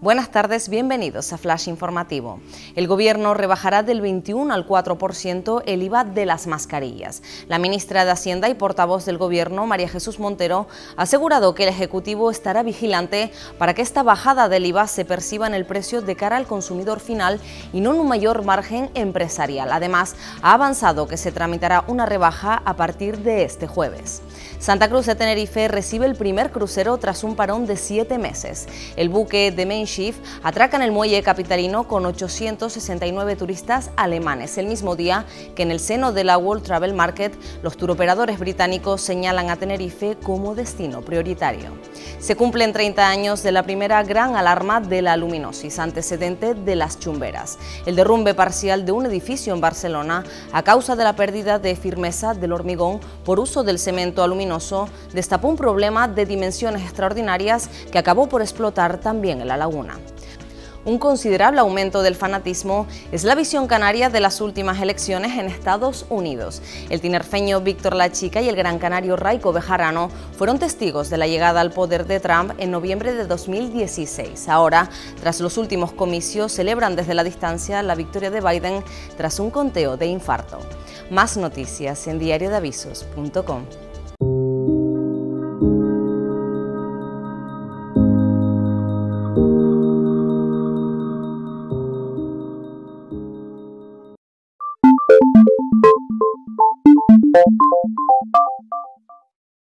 Buenas tardes, bienvenidos a Flash Informativo. El gobierno rebajará del 21 al 4% el IVA de las mascarillas. La ministra de Hacienda y portavoz del gobierno, María Jesús Montero, ha asegurado que el Ejecutivo estará vigilante para que esta bajada del IVA se perciba en el precio de cara al consumidor final y no en un mayor margen empresarial. Además, ha avanzado que se tramitará una rebaja a partir de este jueves. Santa Cruz de Tenerife recibe el primer crucero tras un parón de siete meses. El buque de Main Shift atraca en el muelle capitalino con 869 turistas alemanes, el mismo día que en el seno de la World Travel Market los turoperadores británicos señalan a Tenerife como destino prioritario. Se cumplen 30 años de la primera gran alarma de la luminosis, antecedente de las chumberas, el derrumbe parcial de un edificio en Barcelona a causa de la pérdida de firmeza del hormigón por uso del cemento aluminoso destapó un problema de dimensiones extraordinarias que acabó por explotar también en la laguna. Un considerable aumento del fanatismo es la visión canaria de las últimas elecciones en Estados Unidos. El tinerfeño Víctor Lachica y el gran canario Raico Bejarano fueron testigos de la llegada al poder de Trump en noviembre de 2016. Ahora, tras los últimos comicios, celebran desde la distancia la victoria de Biden tras un conteo de infarto. Más noticias en diariodeavisos.com. you